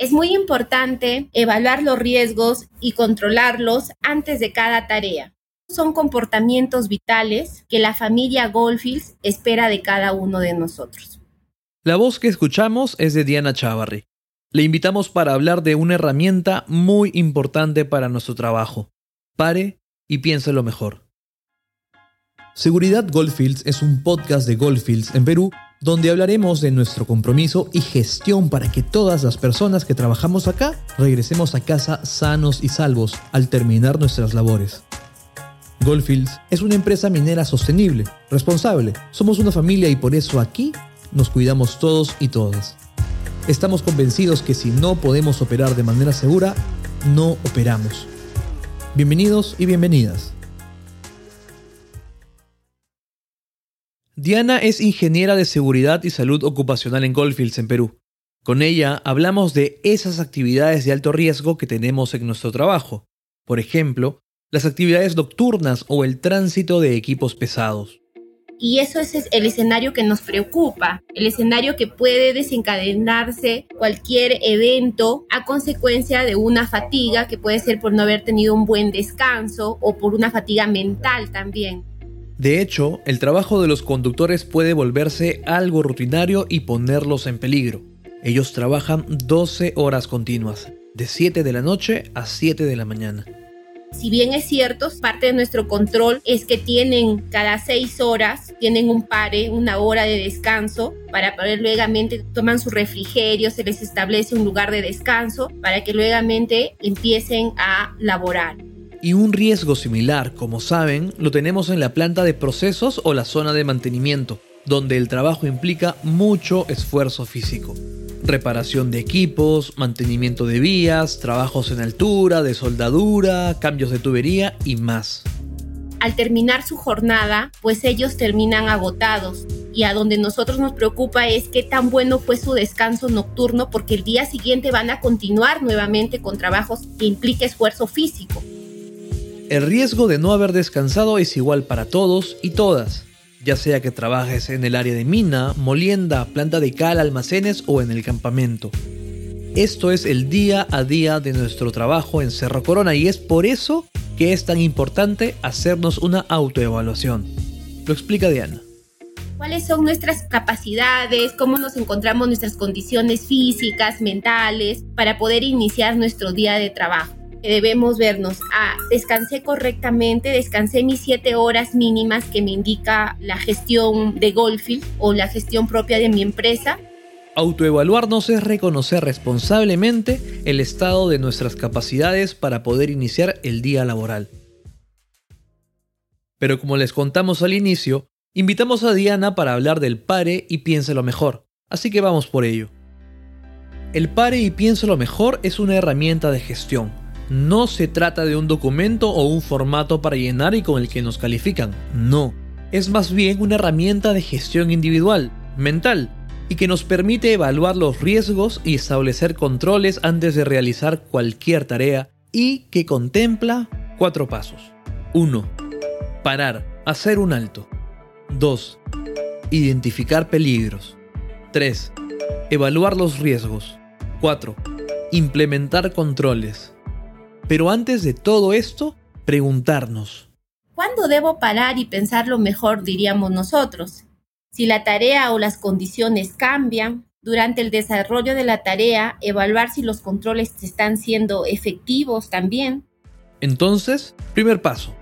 es muy importante evaluar los riesgos y controlarlos antes de cada tarea. Son comportamientos vitales que la familia Goldfields espera de cada uno de nosotros. La voz que escuchamos es de Diana Chavarri. Le invitamos para hablar de una herramienta muy importante para nuestro trabajo. Pare y piense lo mejor. Seguridad Goldfields es un podcast de Goldfields en Perú donde hablaremos de nuestro compromiso y gestión para que todas las personas que trabajamos acá regresemos a casa sanos y salvos al terminar nuestras labores. Goldfields es una empresa minera sostenible, responsable. Somos una familia y por eso aquí nos cuidamos todos y todas. Estamos convencidos que si no podemos operar de manera segura, no operamos. Bienvenidos y bienvenidas. Diana es ingeniera de seguridad y salud ocupacional en Goldfields, en Perú. Con ella hablamos de esas actividades de alto riesgo que tenemos en nuestro trabajo. Por ejemplo, las actividades nocturnas o el tránsito de equipos pesados. Y eso es el escenario que nos preocupa, el escenario que puede desencadenarse cualquier evento a consecuencia de una fatiga que puede ser por no haber tenido un buen descanso o por una fatiga mental también. De hecho, el trabajo de los conductores puede volverse algo rutinario y ponerlos en peligro. Ellos trabajan 12 horas continuas, de 7 de la noche a 7 de la mañana. Si bien es cierto, parte de nuestro control es que tienen cada 6 horas, tienen un pare, una hora de descanso, para poder luego toman su refrigerio, se les establece un lugar de descanso para que luego empiecen a laborar. Y un riesgo similar, como saben, lo tenemos en la planta de procesos o la zona de mantenimiento, donde el trabajo implica mucho esfuerzo físico. Reparación de equipos, mantenimiento de vías, trabajos en altura, de soldadura, cambios de tubería y más. Al terminar su jornada, pues ellos terminan agotados y a donde nosotros nos preocupa es qué tan bueno fue su descanso nocturno porque el día siguiente van a continuar nuevamente con trabajos que implique esfuerzo físico. El riesgo de no haber descansado es igual para todos y todas, ya sea que trabajes en el área de mina, molienda, planta de cal, almacenes o en el campamento. Esto es el día a día de nuestro trabajo en Cerro Corona y es por eso que es tan importante hacernos una autoevaluación. Lo explica Diana. ¿Cuáles son nuestras capacidades? ¿Cómo nos encontramos nuestras condiciones físicas, mentales, para poder iniciar nuestro día de trabajo? Debemos vernos. Ah, descansé correctamente, descansé mis siete horas mínimas que me indica la gestión de Goldfield o la gestión propia de mi empresa. Autoevaluarnos es reconocer responsablemente el estado de nuestras capacidades para poder iniciar el día laboral. Pero como les contamos al inicio, invitamos a Diana para hablar del pare y piense lo mejor, así que vamos por ello. El pare y piense lo mejor es una herramienta de gestión no se trata de un documento o un formato para llenar y con el que nos califican, no. Es más bien una herramienta de gestión individual, mental, y que nos permite evaluar los riesgos y establecer controles antes de realizar cualquier tarea y que contempla cuatro pasos. 1. Parar, hacer un alto. 2. Identificar peligros. 3. Evaluar los riesgos. 4. Implementar controles. Pero antes de todo esto, preguntarnos. ¿Cuándo debo parar y pensar lo mejor, diríamos nosotros? Si la tarea o las condiciones cambian, durante el desarrollo de la tarea, evaluar si los controles están siendo efectivos también. Entonces, primer paso,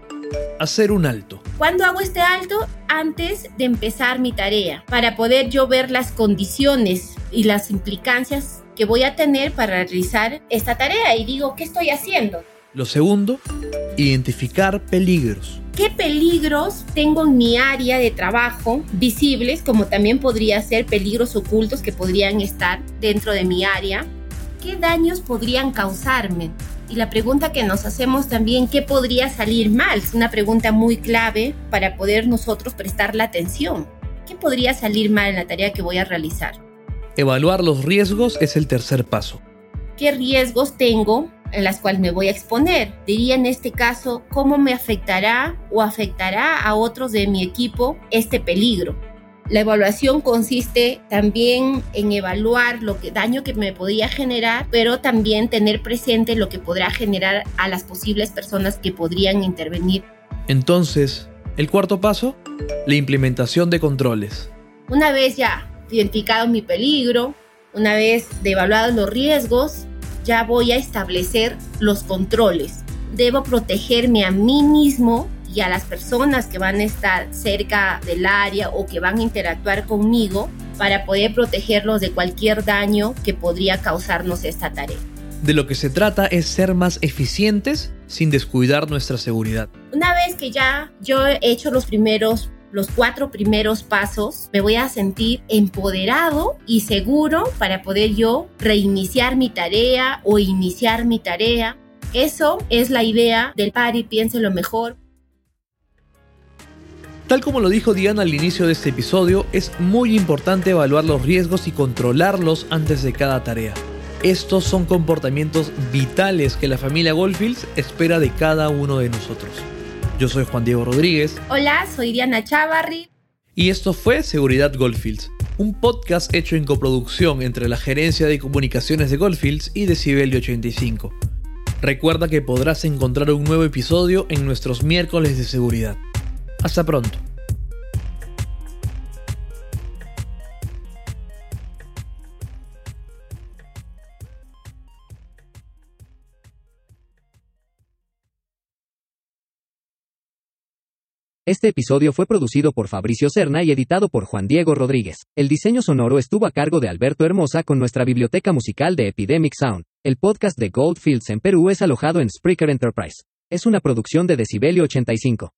hacer un alto. ¿Cuándo hago este alto? Antes de empezar mi tarea, para poder yo ver las condiciones y las implicancias que voy a tener para realizar esta tarea y digo, ¿qué estoy haciendo? Lo segundo, Identificar peligros. ¿Qué peligros tengo en mi área de trabajo visibles, como también podría ser peligros ocultos que podrían estar dentro de mi área? ¿Qué daños podrían causarme? Y la pregunta que nos hacemos también, ¿qué podría salir mal? Es una pregunta muy clave para poder nosotros prestar la atención. ¿Qué podría salir mal en la tarea que voy a realizar? Evaluar los riesgos es el tercer paso. ¿Qué riesgos tengo en las cuales me voy a exponer? Diría en este caso, ¿cómo me afectará o afectará a otros de mi equipo este peligro? La evaluación consiste también en evaluar lo que daño que me podría generar, pero también tener presente lo que podrá generar a las posibles personas que podrían intervenir. Entonces, el cuarto paso, la implementación de controles. Una vez ya identificado mi peligro, una vez evaluados los riesgos, ya voy a establecer los controles. Debo protegerme a mí mismo y a las personas que van a estar cerca del área o que van a interactuar conmigo para poder protegerlos de cualquier daño que podría causarnos esta tarea. De lo que se trata es ser más eficientes sin descuidar nuestra seguridad. Una vez que ya yo he hecho los primeros los cuatro primeros pasos, me voy a sentir empoderado y seguro para poder yo reiniciar mi tarea o iniciar mi tarea. Eso es la idea del pari, piense lo mejor. Tal como lo dijo Diana al inicio de este episodio, es muy importante evaluar los riesgos y controlarlos antes de cada tarea. Estos son comportamientos vitales que la familia Goldfields espera de cada uno de nosotros. Yo soy Juan Diego Rodríguez. Hola, soy Diana Chavarri. Y esto fue Seguridad Goldfields, un podcast hecho en coproducción entre la Gerencia de Comunicaciones de Goldfields y Decibelio 85. Recuerda que podrás encontrar un nuevo episodio en nuestros miércoles de seguridad. Hasta pronto. Este episodio fue producido por Fabricio Cerna y editado por Juan Diego Rodríguez. El diseño sonoro estuvo a cargo de Alberto Hermosa con nuestra biblioteca musical de Epidemic Sound. El podcast de Goldfields en Perú es alojado en Spreaker Enterprise. Es una producción de Decibelio 85.